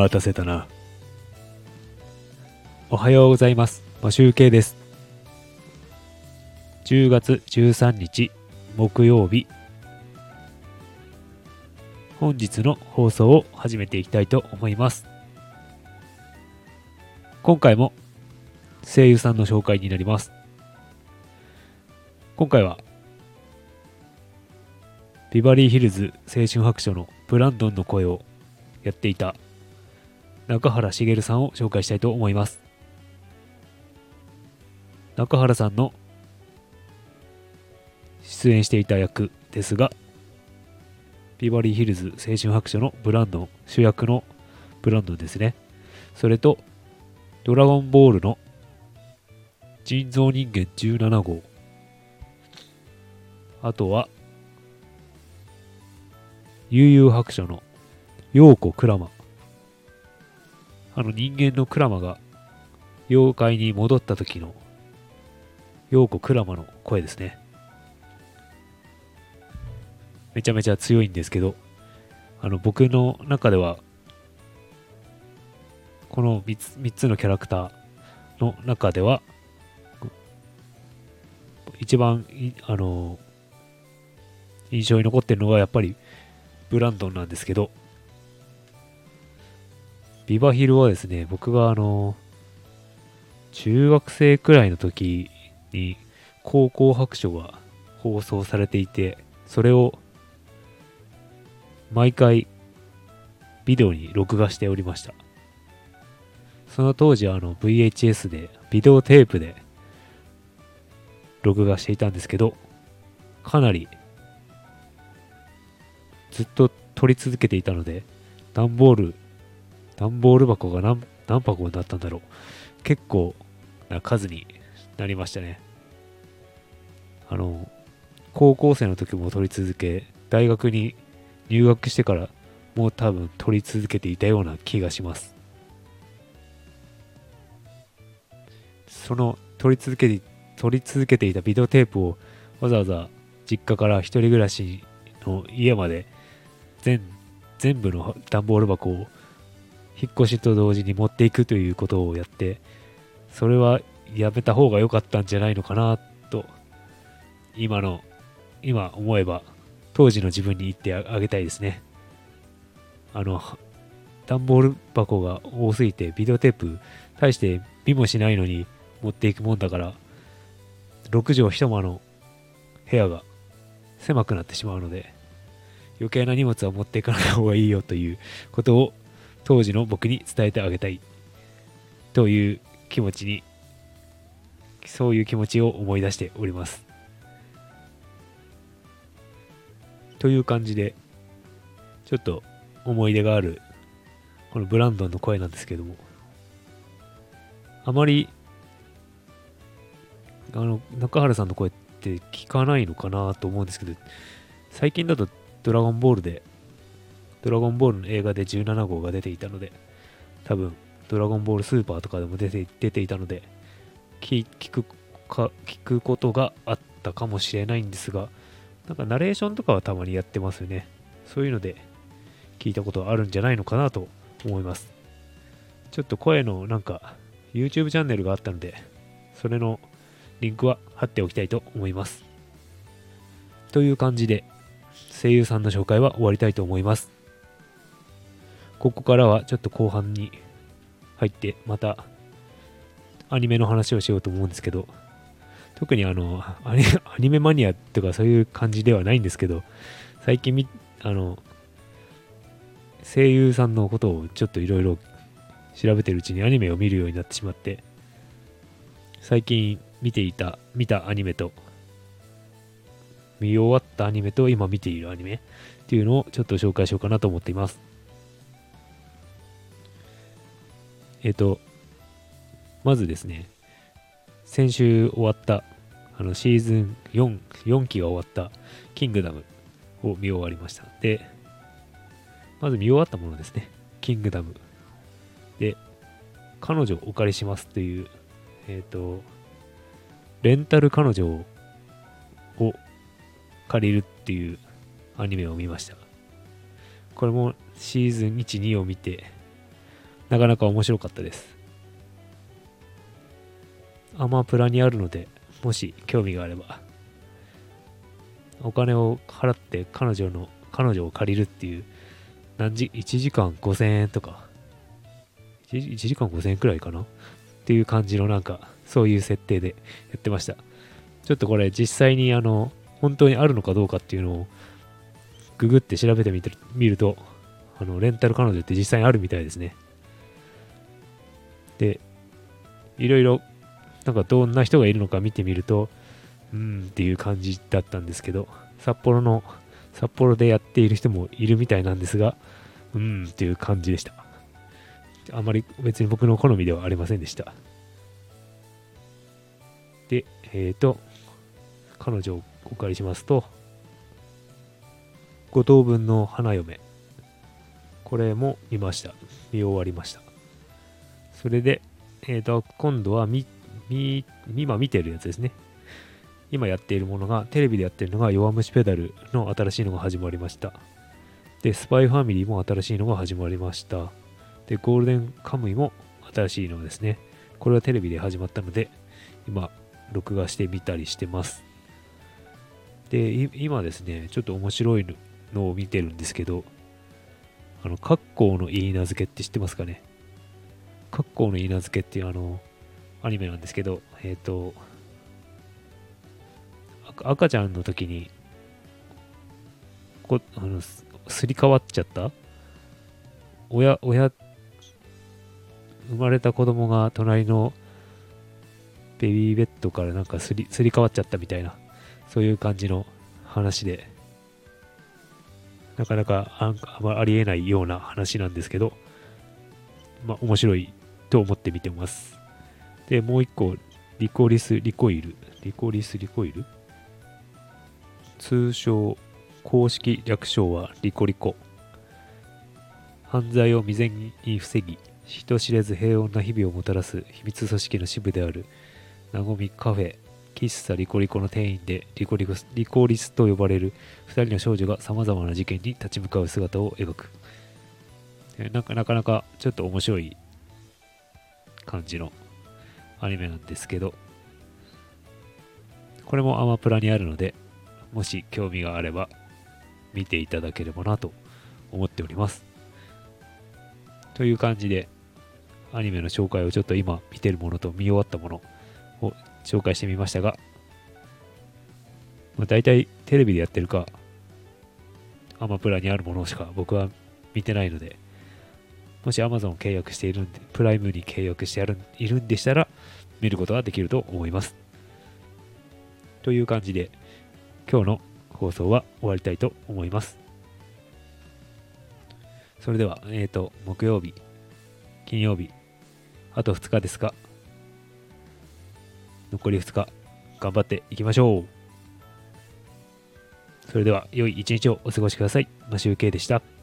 待たせたな。おはようございます。マシュウケイです。10月13日木曜日。本日の放送を始めていきたいと思います。今回も声優さんの紹介になります。今回はビバリーヒルズ青春白書のブランドンの声をやっていた中原茂さんを紹介したいと思います。中原さんの出演していた役ですが、ビバリーヒルズ青春白書のブランドン、主役のブランドンですね。それと、ドラゴンボールの人造人間17号。あとは、悠々白書の陽子クラマ。あの人間のクラマが妖怪に戻った時の陽子クラマの声ですね。めちゃめちゃ強いんですけど、あの僕の中では、この 3, つ3つのキャラクターの中では、一番あの印象に残ってるのはやっぱりブランドンなんですけど、ビバヒルはですね、僕があの、中学生くらいの時に高校白書が放送されていて、それを毎回ビデオに録画しておりました。その当時あの VHS で、ビデオテープで録画していたんですけど、かなりずっと撮り続けていたので、段ボール、段ボール箱が何何箱になったんだろう。結構な数になりましたね。あの、高校生の時も撮り続け、大学に入学してからもう多分撮り続けていたような気がします。その撮り続けて、撮り続けていたビデオテープをわざわざ実家から一人暮らしの家まで全全部の段ボール箱を引っ越しと同時に持っていくということをやってそれはやめた方が良かったんじゃないのかなと今の今思えば当時の自分に言ってあげたいですね。あの段ボール箱が多すぎてビデオテープ大して見もしないのに持っていくもんだから6畳一間の部屋が狭くなってしまうので余計な荷物は持っていかない方がいいよということを当時の僕に伝えてあげたい。という気持ちにそういう気持ちを思い出しております。という感じでちょっと思い出があるこのブランドンの声なんですけども。あまりあの中原さんの声って聞かないのかなと思うんですけど最近だとドラゴンボールで、ドラゴンボールの映画で17号が出ていたので、多分、ドラゴンボールスーパーとかでも出て出ていたので聞、くか、聞くことがあったかもしれないんですが、なんかナレーションとかはたまにやってますよね。そういうので聞いたことあるんじゃないのかなと思います。ちょっと声のなんか YouTube チャンネルがあったので、それのリンクは貼っておきたいと思います。という感じで、声優さんの紹介は終わりたいと思います。ここからはちょっと後半に入ってまたアニメの話をしようと思うんですけど、特にあの、アニアニメマニアとかそういう感じではないんですけど、最近み、あの、声優さんのことをちょっといろいろ調べてるうちにアニメを見るようになってしまって、最近見ていた、見たアニメと見終わったアニメと今見ているアニメっていうのをちょっと紹介しようかなと思っています。えっ、と、まずですね、先週終わった、あのシーズン4、4期が終わったキングダムを見終わりました。で、まず見終わったものですね。キングダム。で、彼女をお借りしますという、えっ、と、レンタル彼女を借りるっていうアニメを見ました。これもシーズン1、2を見て、なかなか面白かったです。アマプラにあるのでもし興味があればお金を払って彼女の彼女を借りるっていう何時1時間5000円とか 1, 時間5000円くらいかな？っていう感じのなんかそういう設定でやってました。ちょっとこれ実際にあの本当にあるのかどうかっていうのをググって調べてみてみるとあのレンタル彼女って実際にあるみたいですね。でいろいろなんかどんな人がいるのか見てみるとうんっていう感じだったんですけど札幌の札幌でやっている人もいるみたいなんですがうんっていう感じでした。あまり別に僕の好みではありませんでした。でえっ、ー、と彼女をお借りしますと5等分の花嫁。これも見ました。見終わりました。それでえっ、ー、と今度は見み、今見てるやつですね。今やっているものが、テレビでやってるのが弱虫ペダルの新しいのが始まりました。で、スパイファミリーも新しいのが始まりました。で、ゴールデンカムイも新しいのですね。これはテレビで始まったので、今、録画してみたりしてます。で、今ですね、ちょっと面白いのを見てるんですけど、あの、格好の言い名付けって知ってますかね？格好の言い名付けっていうあの、アニメなんですけど、えっ、ー、と、赤ちゃんの時に、こあのすり替わっちゃった？親、親、生まれた子供が隣のベビーベッドからなんかすり、すり替わっちゃったみたいな、そういう感じの話で、なかなかああありえないような話なんですけど、まあ面白いと思って見てます。で、もう一個、リコリス・リコイル。リコリス・リコイル？通称、公式略称はリコリコ。犯罪を未然に防ぎ、人知れず平穏な日々をもたらす秘密組織の支部である、なごみカフェ、喫茶リコリコの店員でリコリコリコリスと呼ばれる2人の少女が様々な事件に立ち向かう姿を描く。なんかなかなかちょっと面白い感じのアニメなんですけど、これもアマプラにあるので、もし興味があれば見ていただければなと思っております。という感じで、アニメの紹介をちょっと今見てるものと見終わったものを紹介してみましたが、まあ、大体テレビでやってるか、アマプラにあるものしか僕は見てないので、もし Amazon 契約しているんで、プライムに契約してあるいるんでしたら、見ることができると思います。という感じで、今日の放送は終わりたいと思います。それでは、えっ、ー、と、木曜日、金曜日、あと2日ですが、残り2日、頑張っていきましょう。それでは、良い一日をお過ごしください。マシュウケイでした。